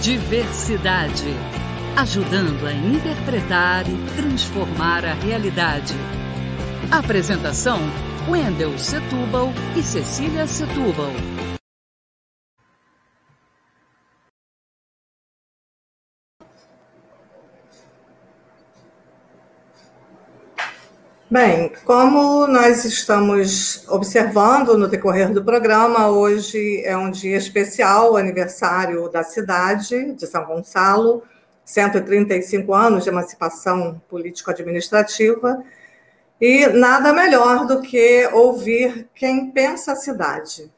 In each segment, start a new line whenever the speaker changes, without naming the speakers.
Diversidade. Ajudando a interpretar e transformar a realidade. Apresentação: Wendel Setúbal e Cecília Setúbal.
Bem, como nós estamos observando no decorrer do programa, hoje é um dia especial, aniversário da cidade de São Gonçalo, 135 anos de emancipação político-administrativa, e nada melhor do que ouvir quem pensa a cidade.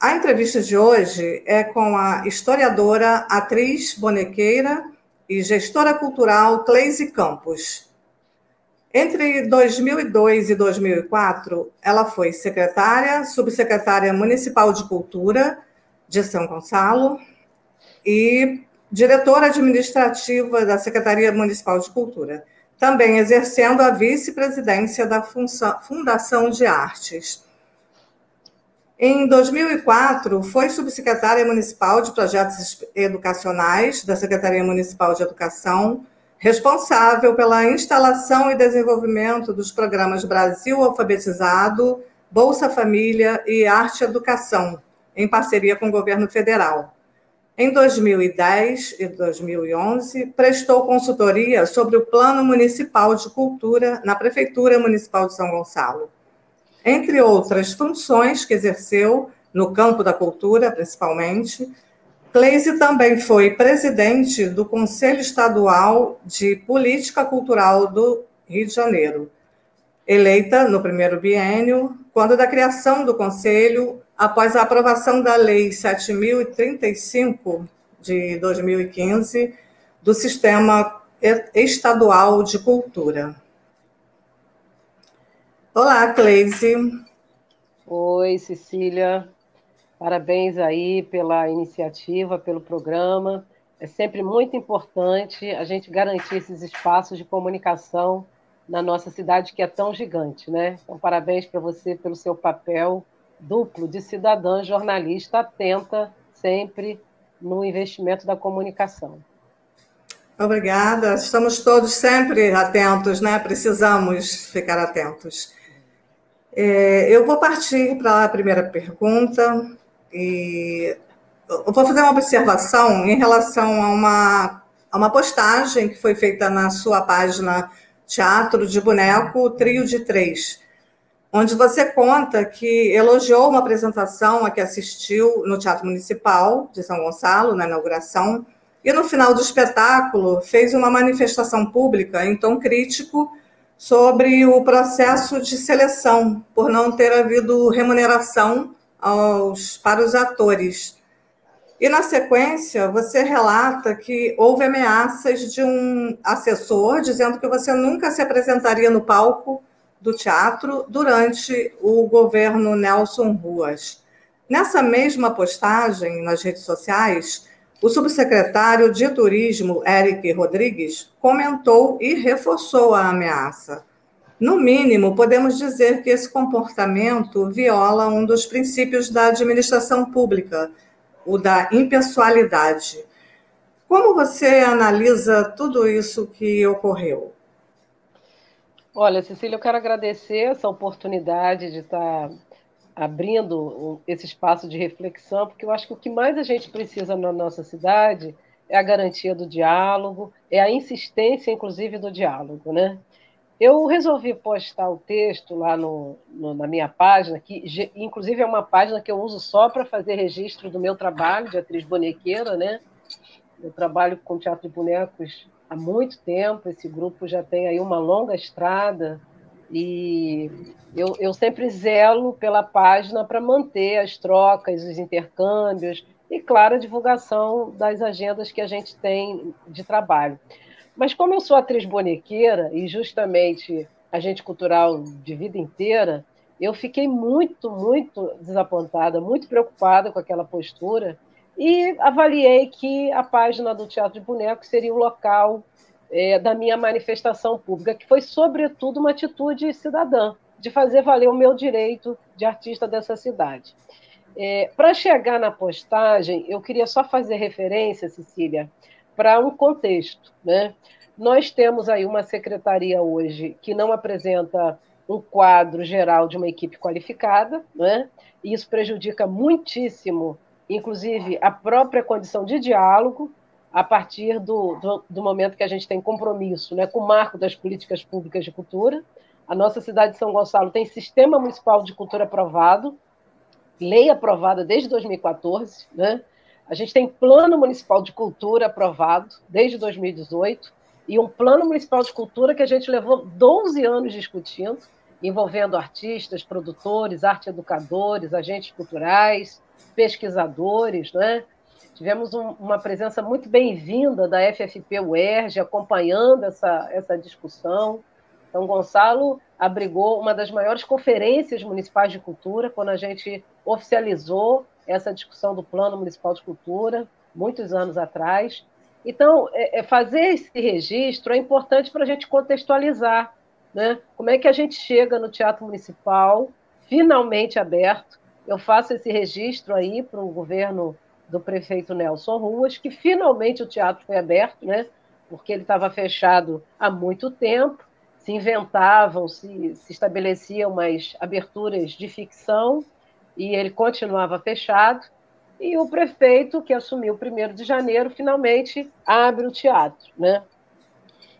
A entrevista de hoje é com a historiadora, atriz, bonequeira e gestora cultural Cleise Campos entre 2002 e 2004, ela foi secretária, subsecretária municipal de cultura de São Gonçalo e diretora administrativa da Secretaria Municipal de Cultura, também exercendo a vice-presidência da Fundação de Artes. Em 2004, foi subsecretária municipal de projetos educacionais da Secretaria Municipal de Educação responsável pela instalação e desenvolvimento dos programas Brasil Alfabetizado, Bolsa Família e Arte Educação, em parceria com o governo federal. Em 2010 e 2011, prestou consultoria sobre o Plano Municipal de Cultura na Prefeitura Municipal de São Gonçalo. Entre outras funções que exerceu no campo da cultura, principalmente, Cleise também foi presidente do Conselho Estadual de Política Cultural do Rio de Janeiro, eleita no primeiro biênio, quando da criação do Conselho, após a aprovação da Lei 7035 de 2015 do Sistema Estadual de Cultura. Olá, Cleise.
Oi, Cecília. Parabéns aí pela iniciativa, pelo programa. É sempre muito importante a gente garantir esses espaços de comunicação na nossa cidade que é tão gigante, né? Então, parabéns para você pelo seu papel duplo de cidadã jornalista atenta sempre no investimento da comunicação.
Obrigada. Estamos todos sempre atentos, né? Precisamos ficar atentos. É, eu vou partir para a primeira pergunta. E eu vou fazer uma observação em relação a uma, a uma postagem que foi feita na sua página Teatro de Boneco Trio de Três, onde você conta que elogiou uma apresentação a que assistiu no Teatro Municipal de São Gonçalo, na inauguração, e no final do espetáculo fez uma manifestação pública em tom crítico sobre o processo de seleção, por não ter havido remuneração aos, para os atores. E na sequência, você relata que houve ameaças de um assessor dizendo que você nunca se apresentaria no palco do teatro durante o governo Nelson Ruas. Nessa mesma postagem nas redes sociais, o subsecretário de Turismo, Eric Rodrigues, comentou e reforçou a ameaça. No mínimo, podemos dizer que esse comportamento viola um dos princípios da administração pública, o da impessoalidade. Como você analisa tudo isso que ocorreu?
Olha, Cecília, eu quero agradecer essa oportunidade de estar abrindo esse espaço de reflexão, porque eu acho que o que mais a gente precisa na nossa cidade é a garantia do diálogo, é a insistência, inclusive, do diálogo, né? Eu resolvi postar o texto lá no, no, na minha página, que inclusive é uma página que eu uso só para fazer registro do meu trabalho de atriz bonequeira, né? Eu trabalho com teatro de bonecos há muito tempo, esse grupo já tem aí uma longa estrada e eu, eu sempre zelo pela página para manter as trocas, os intercâmbios e, claro, a divulgação das agendas que a gente tem de trabalho. Mas como eu sou atriz bonequeira e justamente agente cultural de vida inteira, eu fiquei muito, muito desapontada, muito preocupada com aquela postura e avaliei que a página do Teatro de Boneco seria o local é, da minha manifestação pública, que foi, sobretudo, uma atitude cidadã, de fazer valer o meu direito de artista dessa cidade. É, Para chegar na postagem, eu queria só fazer referência, Cecília, para um contexto. Né? Nós temos aí uma secretaria hoje que não apresenta um quadro geral de uma equipe qualificada, né? e isso prejudica muitíssimo, inclusive, a própria condição de diálogo, a partir do, do, do, momento que a gente tem compromisso né, com o marco das políticas públicas de cultura. A nossa cidade de São Gonçalo tem sistema municipal de cultura aprovado, lei aprovada desde 2014, né? A gente tem plano municipal de cultura aprovado desde 2018 e um plano municipal de cultura que a gente levou 12 anos discutindo, envolvendo artistas, produtores, arte educadores, agentes culturais, pesquisadores, né? Tivemos um, uma presença muito bem-vinda da FFP UERJ acompanhando essa, essa discussão. Então, Gonçalo abrigou uma das maiores conferências municipais de cultura, quando a gente oficializou essa discussão do Plano Municipal de Cultura, muitos anos atrás. Então, é, é fazer esse registro é importante para a gente contextualizar né? como é que a gente chega no Teatro Municipal, finalmente aberto. Eu faço esse registro aí para o governo do prefeito Nelson Ruas, que finalmente o teatro foi aberto, né? porque ele estava fechado há muito tempo se inventavam, se, se estabeleciam umas aberturas de ficção e ele continuava fechado. E o prefeito, que assumiu o 1 de janeiro, finalmente abre o teatro. Né?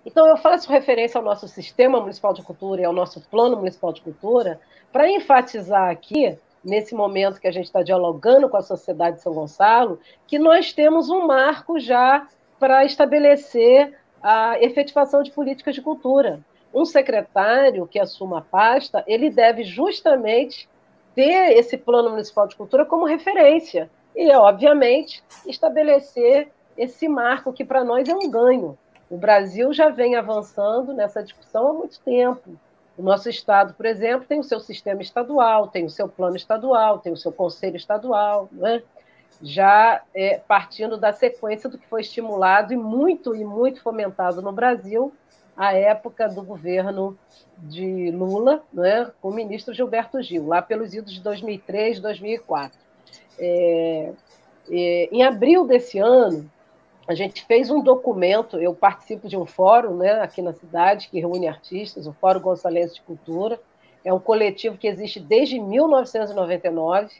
Então, eu faço referência ao nosso Sistema Municipal de Cultura e ao nosso Plano Municipal de Cultura para enfatizar aqui, nesse momento que a gente está dialogando com a sociedade de São Gonçalo, que nós temos um marco já para estabelecer a efetivação de políticas de cultura um secretário que assuma a pasta, ele deve justamente ter esse plano municipal de cultura como referência e, obviamente, estabelecer esse marco que para nós é um ganho. O Brasil já vem avançando nessa discussão há muito tempo. O nosso estado, por exemplo, tem o seu sistema estadual, tem o seu plano estadual, tem o seu conselho estadual, né? já é, partindo da sequência do que foi estimulado e muito e muito fomentado no Brasil à época do governo de Lula, né, com o ministro Gilberto Gil, lá pelos idos de 2003, 2004. É, é, em abril desse ano, a gente fez um documento, eu participo de um fórum né, aqui na cidade, que reúne artistas, o Fórum Gonçalves de Cultura, é um coletivo que existe desde 1999,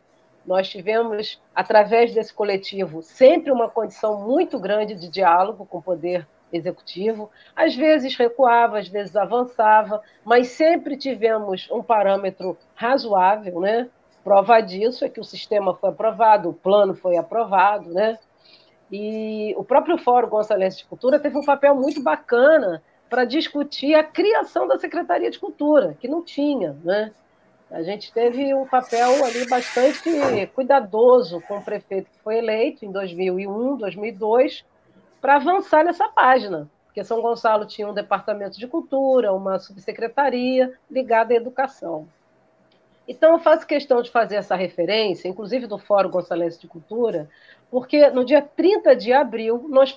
nós tivemos, através desse coletivo, sempre uma condição muito grande de diálogo com o poder executivo, às vezes recuava, às vezes avançava, mas sempre tivemos um parâmetro razoável, né? Prova disso é que o sistema foi aprovado, o plano foi aprovado, né? E o próprio Fórum Gonçalves de Cultura teve um papel muito bacana para discutir a criação da Secretaria de Cultura, que não tinha, né? A gente teve um papel ali bastante cuidadoso com o prefeito que foi eleito em 2001, 2002, para avançar nessa página, porque São Gonçalo tinha um departamento de cultura, uma subsecretaria ligada à educação. Então, eu faço questão de fazer essa referência, inclusive do Fórum Gonçalves de Cultura, porque no dia 30 de abril nós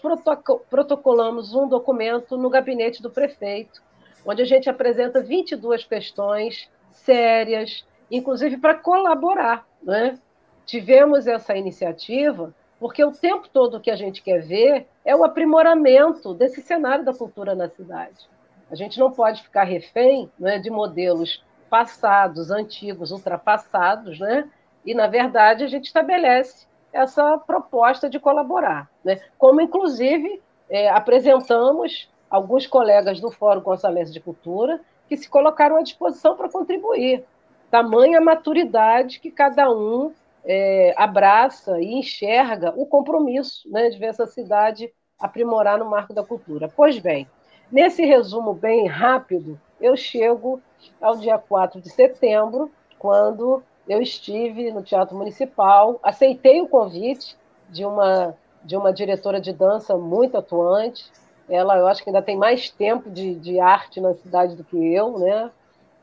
protocolamos um documento no gabinete do prefeito, onde a gente apresenta 22 questões sérias, inclusive para colaborar. Né? Tivemos essa iniciativa porque o tempo todo que a gente quer ver é o aprimoramento desse cenário da cultura na cidade. A gente não pode ficar refém né, de modelos passados, antigos, ultrapassados, né? e, na verdade, a gente estabelece essa proposta de colaborar. Né? Como, inclusive, é, apresentamos alguns colegas do Fórum Gonçalves de Cultura que se colocaram à disposição para contribuir. Tamanha maturidade que cada um é, abraça e enxerga o compromisso né, de ver essa cidade aprimorar no marco da cultura. Pois bem, nesse resumo bem rápido, eu chego ao dia 4 de setembro, quando eu estive no Teatro Municipal, aceitei o convite de uma, de uma diretora de dança muito atuante. Ela, eu acho que ainda tem mais tempo de, de arte na cidade do que eu, né?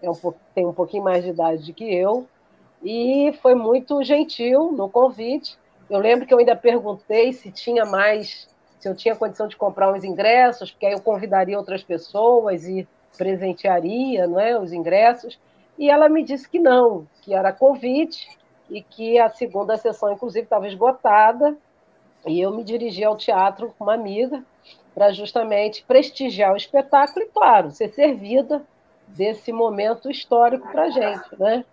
É um, tem um pouquinho mais de idade do que eu e foi muito gentil no convite. Eu lembro que eu ainda perguntei se tinha mais, se eu tinha condição de comprar uns ingressos, porque aí eu convidaria outras pessoas e presentearia não é, os ingressos. E ela me disse que não, que era convite e que a segunda sessão, inclusive, estava esgotada, e eu me dirigi ao teatro com uma amiga para justamente prestigiar o espetáculo e, claro, ser servida desse momento histórico para a gente. Né?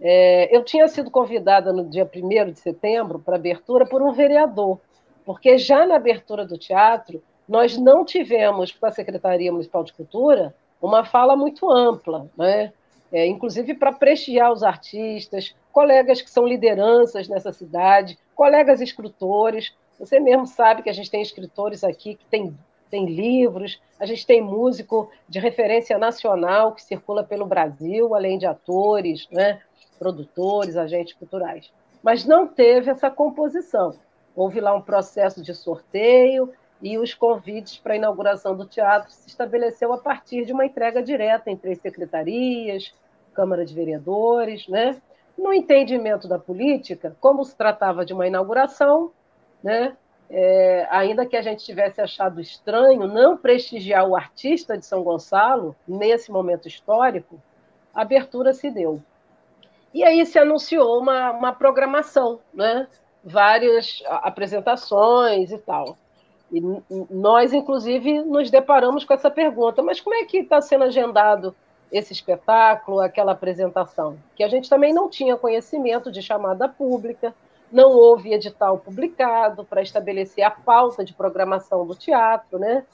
É, eu tinha sido convidada no dia 1 de setembro para abertura por um vereador, porque já na abertura do teatro nós não tivemos, com a Secretaria Municipal de Cultura, uma fala muito ampla, né? É, inclusive para prestigiar os artistas, colegas que são lideranças nessa cidade, colegas escritores. Você mesmo sabe que a gente tem escritores aqui que têm tem livros, a gente tem músico de referência nacional que circula pelo Brasil, além de atores, né, produtores, agentes culturais. Mas não teve essa composição. Houve lá um processo de sorteio e os convites para a inauguração do teatro se estabeleceu a partir de uma entrega direta entre as secretarias, Câmara de Vereadores, né? No entendimento da política, como se tratava de uma inauguração, né? É, ainda que a gente tivesse achado estranho não prestigiar o artista de São Gonçalo nesse momento histórico, a abertura se deu. E aí se anunciou uma, uma programação, né? várias apresentações e tal. E nós, inclusive, nos deparamos com essa pergunta: mas como é que está sendo agendado esse espetáculo, aquela apresentação? Que a gente também não tinha conhecimento de chamada pública, não houve edital publicado para estabelecer a pauta de programação do teatro, né?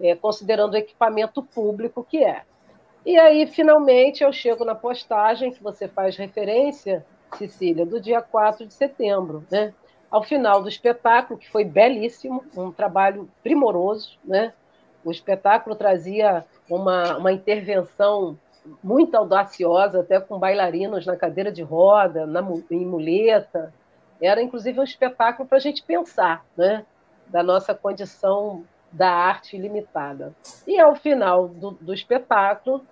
É, considerando o equipamento público que é. E aí, finalmente, eu chego na postagem que você faz referência, Cecília, do dia 4 de setembro, né? Ao final do espetáculo, que foi belíssimo, um trabalho primoroso, né? O espetáculo trazia uma, uma intervenção muito audaciosa, até com bailarinos na cadeira de roda, na, em muleta, era, inclusive, um espetáculo para a gente pensar, né? da nossa condição da arte limitada. E, ao final do, do espetáculo,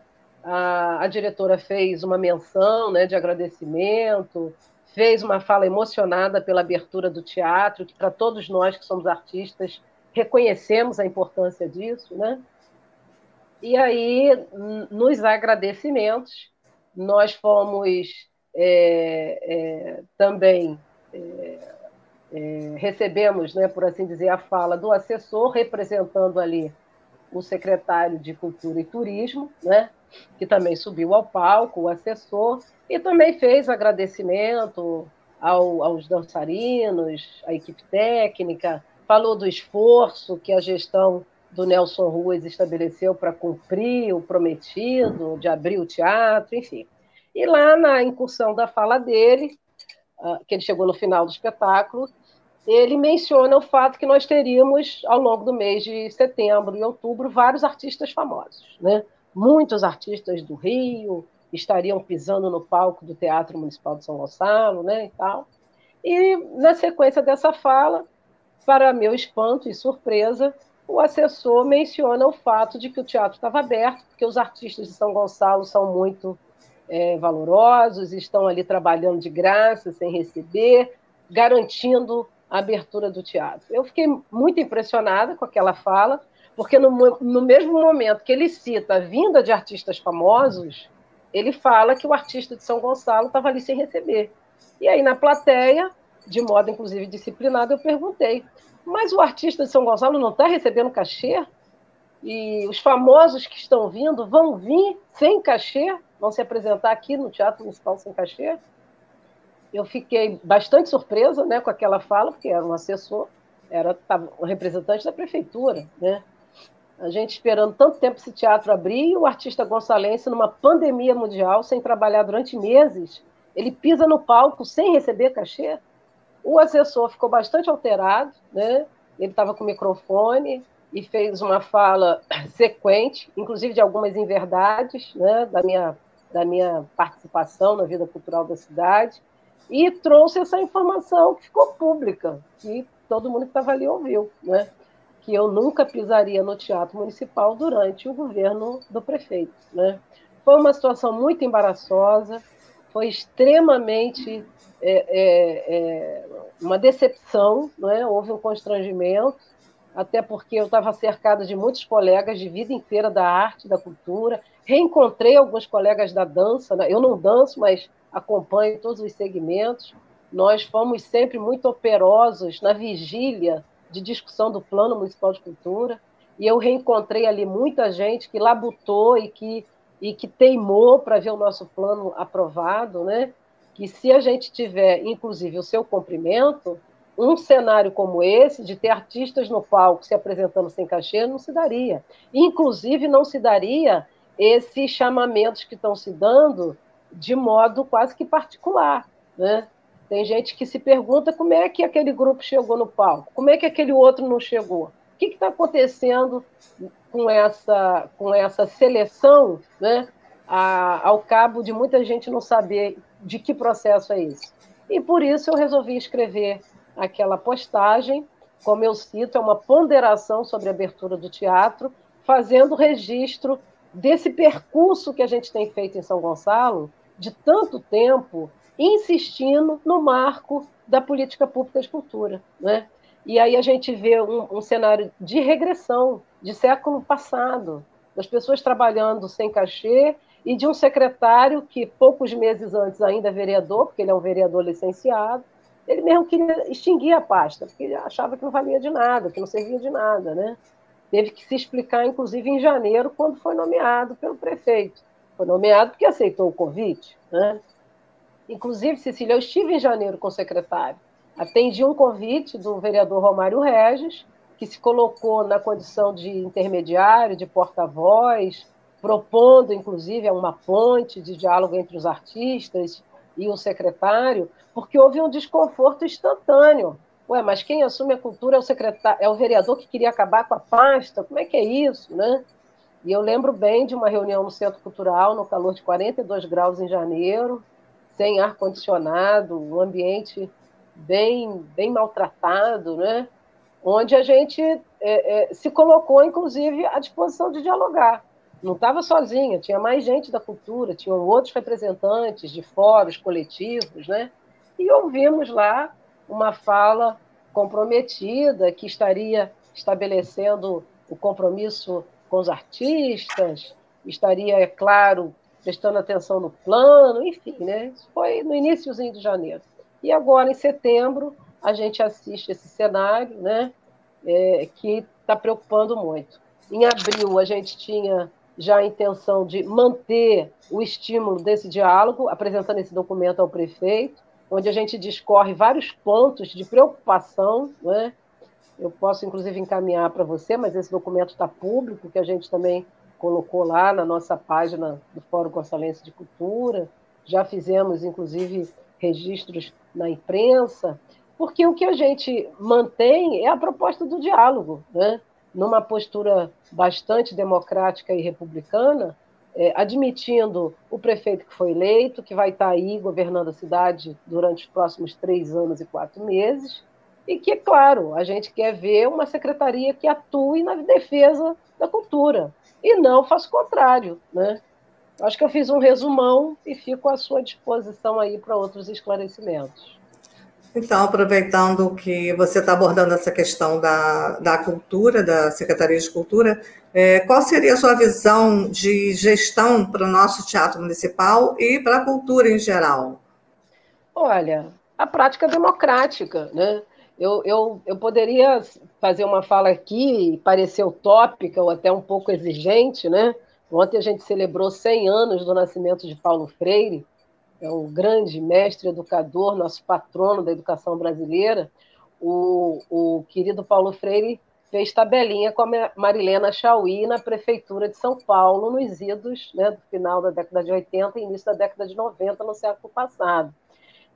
a, a, diretora fez uma menção né, de agradecimento, fez uma fala emocionada pela abertura do teatro, que para todos nós que somos artistas reconhecemos a importância disso, né? E aí, nos agradecimentos, nós fomos é, é, também é, é, recebemos, né, por assim dizer, a fala do assessor, representando ali o secretário de Cultura e Turismo, né, que também subiu ao palco, o assessor, e também fez agradecimento ao, aos dançarinos, à equipe técnica, falou do esforço que a gestão do Nelson Ruas estabeleceu para cumprir o prometido de abrir o teatro, enfim. E lá na incursão da fala dele, ah, que ele chegou no final do espetáculo, ele menciona o fato que nós teríamos, ao longo do mês de setembro e outubro, vários artistas famosos. Né? Muitos artistas do Rio estariam pisando no palco do Teatro Municipal de São Gonçalo né, e tal. E, na sequência dessa fala, para meu espanto e surpresa, o assessor menciona o fato de que o teatro estava aberto, porque os artistas de São Gonçalo são muito é, valorosos, estão ali trabalhando de graça, sem receber, garantindo a abertura do teatro. Eu fiquei muito impressionada com aquela fala, porque no, no mesmo momento que ele cita a vinda de artistas famosos, ele fala que o artista de São Gonçalo estava ali sem receber. E aí, na plateia, de modo inclusive disciplinado, eu perguntei: mas o artista de São Gonçalo não está recebendo cachê? E os famosos que estão vindo vão vir sem cachê? vão se apresentar aqui no Teatro Municipal Sem Cachê. Eu fiquei bastante surpresa né, com aquela fala, porque era um assessor, era um representante da prefeitura. Né? A gente esperando tanto tempo esse teatro abrir, e o artista gonçalense, numa pandemia mundial, sem trabalhar durante meses, ele pisa no palco sem receber cachê. O assessor ficou bastante alterado, né? ele estava com o microfone, e fez uma fala sequente, inclusive de algumas inverdades, né, da minha da minha participação na vida cultural da cidade e trouxe essa informação que ficou pública, que todo mundo que estava ali ouviu, né? Que eu nunca pisaria no Teatro Municipal durante o governo do prefeito. Né? Foi uma situação muito embaraçosa, foi extremamente é, é, é, uma decepção, né? houve um constrangimento, até porque eu estava cercada de muitos colegas de vida inteira da arte, da cultura, Reencontrei alguns colegas da dança, né? eu não danço, mas acompanho todos os segmentos. nós fomos sempre muito operosos na vigília de discussão do Plano Municipal de Cultura, e eu reencontrei ali muita gente que labutou e que, e que teimou para ver o nosso plano aprovado, né? que se a gente tiver, inclusive, o seu cumprimento, um cenário como esse, de ter artistas no palco se apresentando sem cachê, não se daria. Inclusive, não se daria esses chamamentos que estão se dando de modo quase que particular. Né? Tem gente que se pergunta como é que aquele grupo chegou no palco, como é que aquele outro não chegou. O que está acontecendo com essa, com essa seleção, né, a, ao cabo de muita gente não saber de que processo é esse? E por isso eu resolvi escrever aquela postagem, como eu cito, é uma ponderação sobre a abertura do teatro, fazendo registro desse percurso que a gente tem feito em São Gonçalo, de tanto tempo, insistindo no marco da política pública de cultura. Né? E aí a gente vê um, um cenário de regressão, de século passado, das pessoas trabalhando sem cachê e de um secretário que poucos meses antes ainda é vereador, porque ele é um vereador licenciado, ele mesmo queria extinguir a pasta, porque ele achava que não valia de nada, que não servia de nada, né? Teve que se explicar, inclusive, em janeiro, quando foi nomeado pelo prefeito. Foi nomeado porque aceitou o convite, né? Inclusive, Cecília, eu estive em janeiro com o secretário. Atendi um convite do vereador Romário Regis, que se colocou na condição de intermediário, de porta-voz, propondo, inclusive, uma ponte de diálogo entre os artistas e o secretário, porque houve um desconforto instantâneo. Ué, mas quem assume a cultura é o secretário, é o vereador que queria acabar com a pasta? Como é que é isso, né? E eu lembro bem de uma reunião no Centro Cultural, no calor de 42 graus em janeiro, sem ar condicionado, um ambiente bem bem maltratado, né? Onde a gente é, é, se colocou, inclusive, à disposição de dialogar não estava sozinha, tinha mais gente da cultura, tinham outros representantes de fóruns coletivos, né? E ouvimos lá uma fala comprometida que estaria estabelecendo o compromisso com os artistas, estaria, é claro, prestando atenção no plano, enfim, né? Isso foi no iníciozinho de janeiro. E agora, em setembro, a gente assiste esse cenário, né? É, que está preocupando muito. Em abril, a gente tinha já a intenção de manter o estímulo desse diálogo, apresentando esse documento ao prefeito, onde a gente discorre vários pontos de preocupação, né? Eu posso, inclusive, encaminhar para você, mas esse documento está público, que a gente também colocou lá na nossa página do Fórum Gonçalense de Cultura. Já fizemos, inclusive, registros na imprensa, porque o que a gente mantém é a proposta do diálogo, né? numa postura bastante democrática e republicana, é, admitindo o prefeito que foi eleito, que vai estar aí governando a cidade durante os próximos três anos e quatro meses, e que, claro, a gente quer ver uma secretaria que atue na defesa da cultura, e não faça o contrário. Né? Acho que eu fiz um resumão e fico à sua disposição aí para outros esclarecimentos.
Então, aproveitando que você está abordando essa questão da, da cultura, da Secretaria de Cultura, é, qual seria a sua visão de gestão para o nosso teatro municipal e para a cultura em geral?
Olha, a prática democrática, né? Eu, eu, eu poderia fazer uma fala aqui e parecer utópica ou até um pouco exigente, né? Ontem a gente celebrou 100 anos do nascimento de Paulo Freire, é um grande mestre educador, nosso patrono da educação brasileira, o, o querido Paulo Freire fez tabelinha com a Marilena Chauí na prefeitura de São Paulo, nos idos né, do final da década de 80 e início da década de 90, no século passado.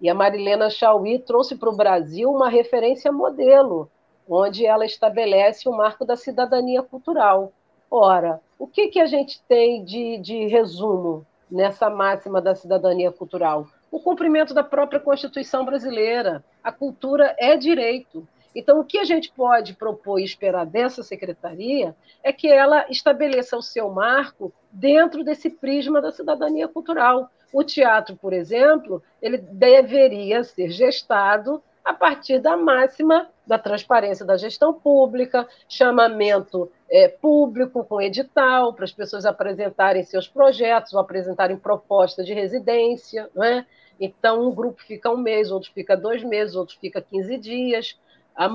E a Marilena Chauí trouxe para o Brasil uma referência modelo, onde ela estabelece o marco da cidadania cultural. Ora, o que, que a gente tem de, de resumo nessa máxima da cidadania cultural? O cumprimento da própria Constituição brasileira. A cultura é direito. Então, o que a gente pode propor e esperar dessa secretaria é que ela estabeleça o seu marco dentro desse prisma da cidadania cultural. O teatro, por exemplo, ele deveria ser gestado a partir da máxima da transparência da gestão pública, chamamento é, público com edital para as pessoas apresentarem seus projetos ou apresentarem proposta de residência, não é? Então, um grupo fica um mês, outro fica dois meses, outro fica 15 dias. A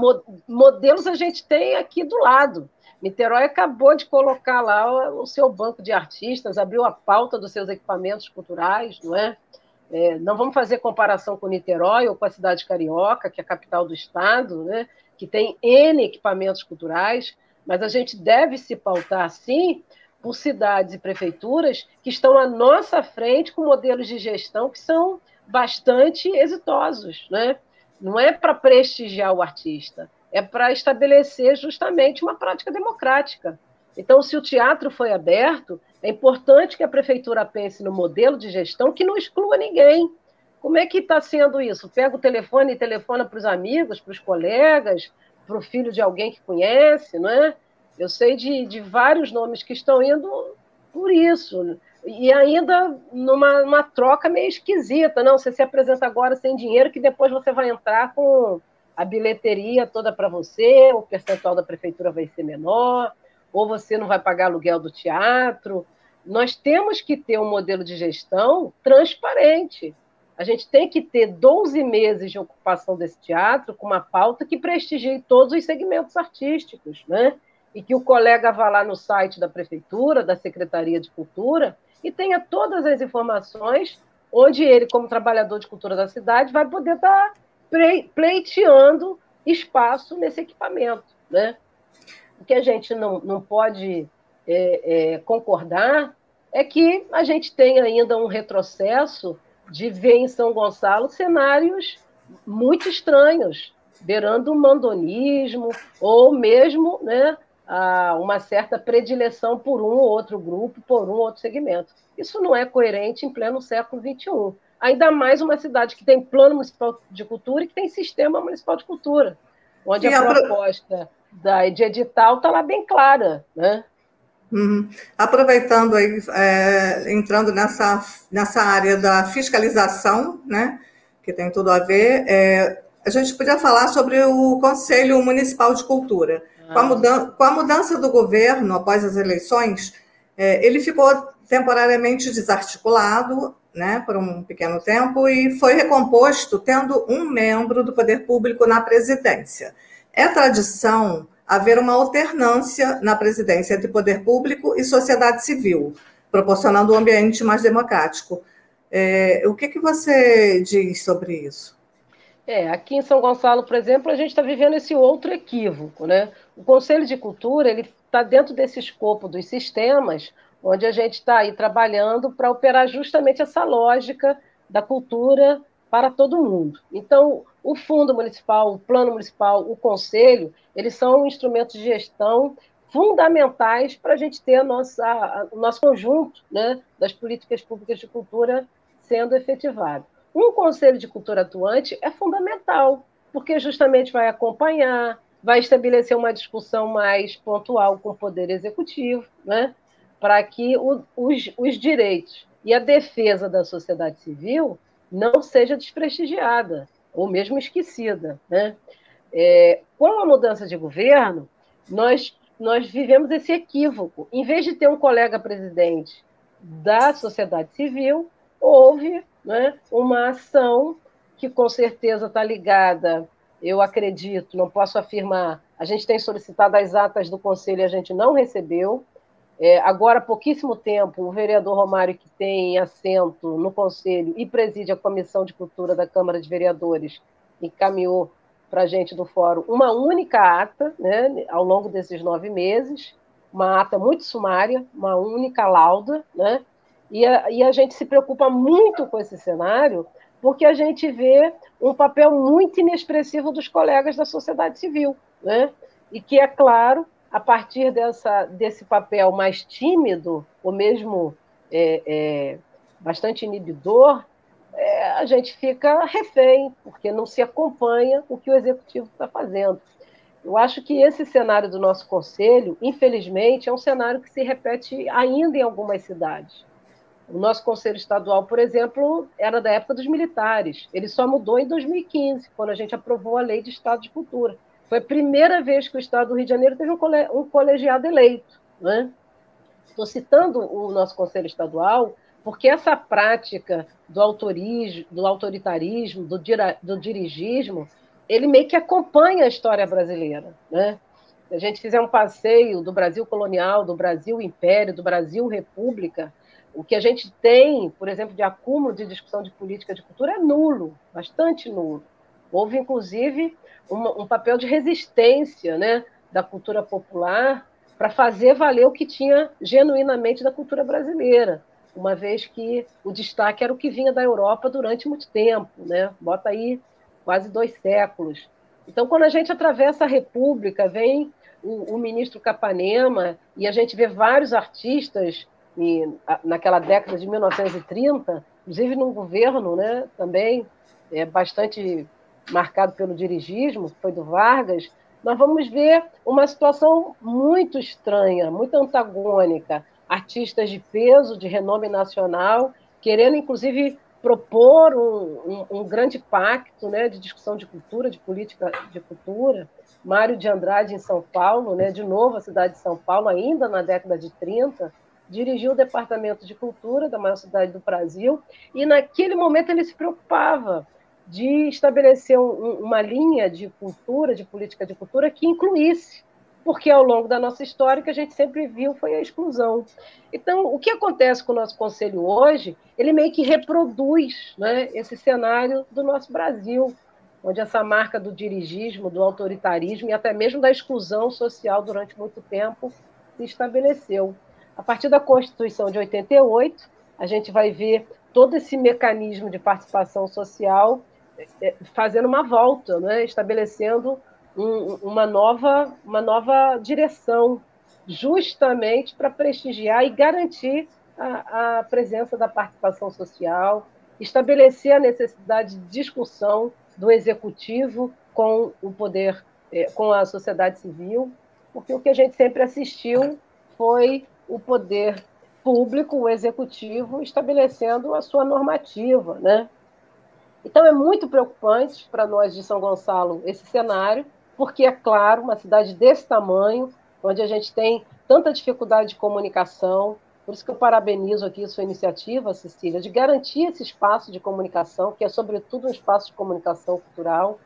modelos a gente tem aqui do lado. Niterói acabou de colocar lá o seu banco de artistas, abriu a pauta dos seus equipamentos culturais, não é? é não vamos fazer comparação com Niterói ou com a cidade carioca, que é a capital do estado, né? que tem N equipamentos culturais, mas a gente deve se pautar, sim, por cidades e prefeituras que estão à nossa frente com modelos de gestão que são bastante exitosos. Né? Não é para prestigiar o artista, é para estabelecer justamente uma prática democrática. Então, se o teatro foi aberto, é importante que a prefeitura pense no modelo de gestão que não exclua ninguém. Como é que está sendo isso? Pega o telefone e telefona para os amigos, para os colegas, para o filho de alguém que conhece, não é? Eu sei de, de vários nomes que estão indo por isso. E ainda numa, troca meio esquisita. Não, você se apresenta agora sem dinheiro, que depois você vai entrar com a bilheteria toda para você, o percentual da prefeitura vai ser menor, ou você não vai pagar aluguel do teatro. Nós temos que ter um modelo de gestão transparente. A gente tem que ter 12 meses de ocupação desse teatro com uma pauta que prestigie todos os segmentos artísticos, né? E que o colega vá lá no site da prefeitura, da Secretaria de Cultura, e tenha todas as informações onde ele, como trabalhador de cultura da cidade, vai poder estar pleiteando espaço nesse equipamento. Né? O que a gente não, não pode é, é, concordar é que a gente tem ainda um retrocesso de ver em São Gonçalo cenários muito estranhos, beirando o mandonismo, ou mesmo né, uma certa predileção por um ou outro grupo, por um ou outro segmento. Isso não é coerente em pleno século XXI ainda mais uma cidade que tem plano municipal de cultura e que tem sistema municipal de cultura, onde a proposta da, de edital está lá bem clara, né?
Uhum. Aproveitando aí, é, entrando nessa, nessa área da fiscalização, né, que tem tudo a ver, é, a gente podia falar sobre o Conselho Municipal de Cultura. Ah. Com, a mudança, com, a mudança, do governo após as eleições, é, ele ficou temporariamente desarticulado, né, por um pequeno tempo e foi recomposto tendo um membro do poder público na presidência. É tradição haver uma alternância na presidência entre poder público e sociedade civil, proporcionando um ambiente mais democrático. É, o que, que você diz sobre isso?
É, aqui em São Gonçalo, por exemplo, a gente está vivendo esse outro equívoco, né? O Conselho de Cultura ele está dentro desse escopo dos sistemas, onde a gente está aí trabalhando para operar justamente essa lógica da cultura para todo mundo. Então, o Fundo Municipal, o Plano Municipal, o Conselho, eles são instrumentos de gestão fundamentais para a gente ter a nossa, a, o nosso conjunto né, das políticas públicas de cultura sendo efetivado. Um Conselho de Cultura atuante é fundamental, porque justamente vai acompanhar, vai estabelecer uma discussão mais pontual com o Poder Executivo, né? Para que o, os, os direitos e a defesa da sociedade civil não seja desprestigiada ou mesmo esquecida. Né? É, com a mudança de governo, nós, nós vivemos esse equívoco. Em vez de ter um colega presidente da sociedade civil, houve né, uma ação que com certeza está ligada, eu acredito, não posso afirmar, a gente tem solicitado as atas do conselho e a gente não recebeu, é, agora, há pouquíssimo tempo, o vereador Romário, que tem assento no Conselho e preside a Comissão de Cultura da Câmara de Vereadores, encaminhou para a gente do Fórum uma única ata, né, ao longo desses nove meses, uma ata muito sumária, uma única lauda, né, e a, e a gente se preocupa muito com esse cenário, porque a gente vê um papel muito inexpressivo dos colegas da sociedade civil, né, e que, é claro, a partir dessa, desse papel mais tímido, ou mesmo é, é, bastante inibidor, é, a gente fica refém, porque não se acompanha o que o executivo está fazendo. Eu acho que esse cenário do nosso conselho, infelizmente, é um cenário que se repete ainda em algumas cidades. O nosso conselho estadual, por exemplo, era da época dos militares. Ele só mudou em 2015, quando a gente aprovou a lei de Estado de Cultura. Foi a primeira vez que o Estado do Rio de Janeiro teve um colegiado eleito. Né? Estou citando o nosso Conselho Estadual porque essa prática do, autorismo, do autoritarismo, do, do dirigismo, ele meio que acompanha a história brasileira. Né? Se a gente fizer um passeio do Brasil colonial, do Brasil império, do Brasil república, o que a gente tem, por exemplo, de acúmulo de discussão de política de cultura é nulo, bastante nulo. Houve, inclusive, uma, um papel de resistência né, da cultura popular para fazer valer o que tinha genuinamente da cultura brasileira uma vez que o destaque era o que vinha da Europa durante muito tempo, né? Bota aí quase dois séculos. Então, quando a gente atravessa a República, vem o, o ministro Capanema e a gente vê vários artistas e, naquela década de 1930, inclusive num governo, né? Também é bastante marcado pelo dirigismo, foi do Vargas. Nós vamos ver uma situação muito estranha, muito antagônica artistas de peso, de renome nacional, querendo, inclusive, propor um, um, um, grande pacto né, de discussão de cultura, de política de cultura. Mário de Andrade, em São Paulo, né, de novo a cidade de São Paulo, ainda na década de 30, dirigiu o Departamento de Cultura da maior cidade do Brasil, e naquele momento ele se preocupava de estabelecer um, uma linha de cultura, de política de cultura, que incluísse porque ao longo da nossa história o que a gente sempre viu foi a exclusão. Então, o que acontece com o nosso conselho hoje, ele meio que reproduz né, esse cenário do nosso Brasil, onde essa marca do dirigismo, do autoritarismo e até mesmo da exclusão social durante muito tempo se estabeleceu. A partir da Constituição de 88, a gente vai ver todo esse mecanismo de participação social fazendo uma volta, né, estabelecendo um, uma, nova, uma nova direção, justamente para prestigiar e garantir a, a presença da participação social, estabelecer a necessidade de discussão do executivo com o poder, eh, com a sociedade civil, porque o que a gente sempre assistiu foi o poder público, o executivo, estabelecendo a sua normativa, né? Então é muito preocupante para nós de São Gonçalo esse cenário, porque, é claro, uma cidade desse tamanho, onde a gente tem tanta dificuldade de comunicação, por isso que eu parabenizo aqui sua iniciativa, Cecília, de garantir esse espaço de comunicação, que é, sobretudo, um espaço de comunicação cultural,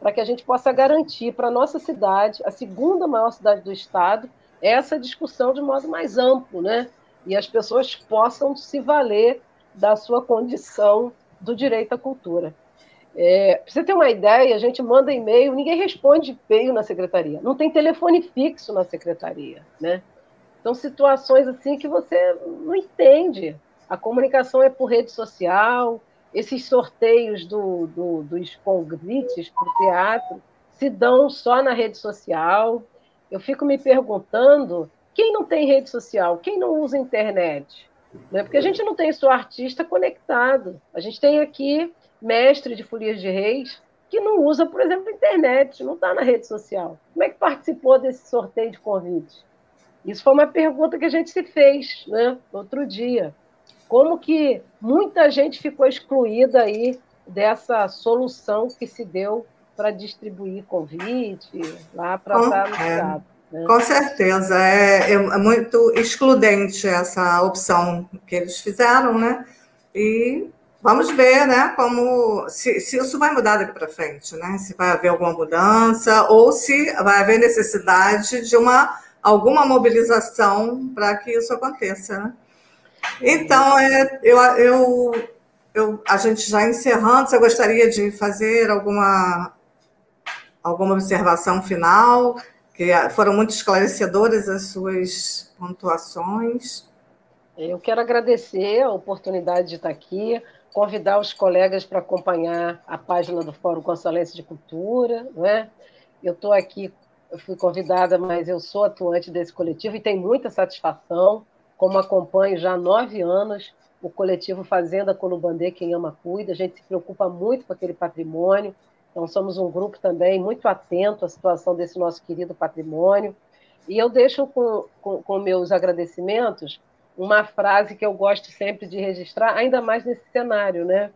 para que a gente possa garantir para a nossa cidade, a segunda maior cidade do Estado, essa discussão de modo mais amplo, né? E as pessoas possam se valer da sua condição do direito à cultura. É, para você ter uma ideia, a gente manda e-mail, ninguém responde e-mail na secretaria. Não tem telefone fixo na secretaria, né? Então, situações assim que você não entende. A comunicação é por rede social, esses sorteios do, do, dos convites para o teatro se dão só na rede social. Eu fico me perguntando quem não tem rede social, quem não usa internet? Né? Porque a gente não tem só artista conectado. A gente tem aqui mestre de Folias de Reis, que não usa, por exemplo, a internet, não está na rede social. Como é que participou desse sorteio de convite? Isso foi uma pergunta que a gente se fez né, outro dia. Como que muita gente ficou excluída aí dessa solução que se deu para distribuir convite lá para estar no é, Estado.
Né? Com certeza, é, é, muito excludente essa opção que eles fizeram, né? E Vamos ver, né, como se, se isso vai mudar daqui para frente, né? Se vai haver alguma mudança ou se vai haver necessidade de uma alguma mobilização para que isso aconteça, né? Então, é, eu, eu, eu, a gente já encerrando, você gostaria de fazer alguma alguma observação final? Que foram muito esclarecedoras as suas pontuações.
Eu quero agradecer a oportunidade de estar aqui convidar os colegas para acompanhar a página do Fórum Consolense de Cultura. Não é? Eu estou aqui, eu fui convidada, mas eu sou atuante desse coletivo e tenho muita satisfação, como acompanho já há nove anos o coletivo Fazenda Colubandê Quem Ama Cuida. A gente se preocupa muito com aquele patrimônio, então somos um grupo também muito atento à situação desse nosso querido patrimônio. E eu deixo com, com, com meus agradecimentos uma frase que eu gosto sempre de registrar, ainda mais nesse cenário, né?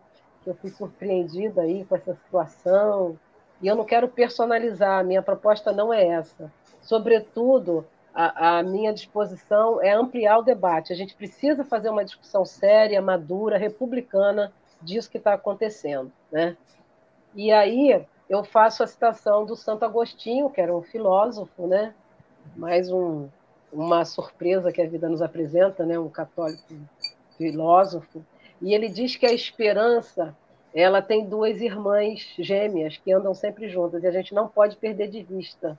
Eu fui surpreendida aí com essa situação. E eu não quero personalizar, a minha proposta não é essa. Sobretudo, a, a, minha disposição é ampliar o debate. A gente precisa fazer uma discussão séria, madura, republicana disso que está acontecendo. Né? E aí eu faço a citação do Santo Agostinho, que era um filósofo, né? mais um, uma surpresa que a vida nos apresenta, né? um católico filósofo, e ele diz que a esperança ela tem duas irmãs gêmeas que andam sempre juntas, e a gente não pode perder de vista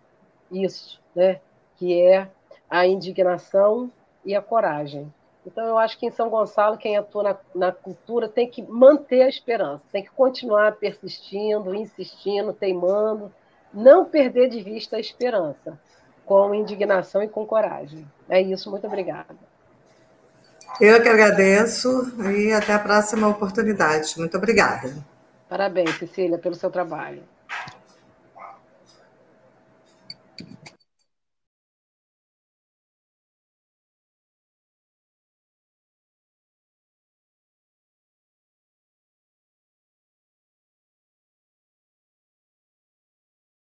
isso, né? que é a indignação e a coragem. Então, eu acho que em São Gonçalo, quem atua na, na, cultura tem que manter a esperança, tem que continuar persistindo, insistindo, teimando, não perder de vista a esperança, com indignação e com coragem. É isso, muito obrigada.
Eu que agradeço e até a próxima oportunidade. Muito obrigada.
Parabéns, Cecília, pelo seu trabalho.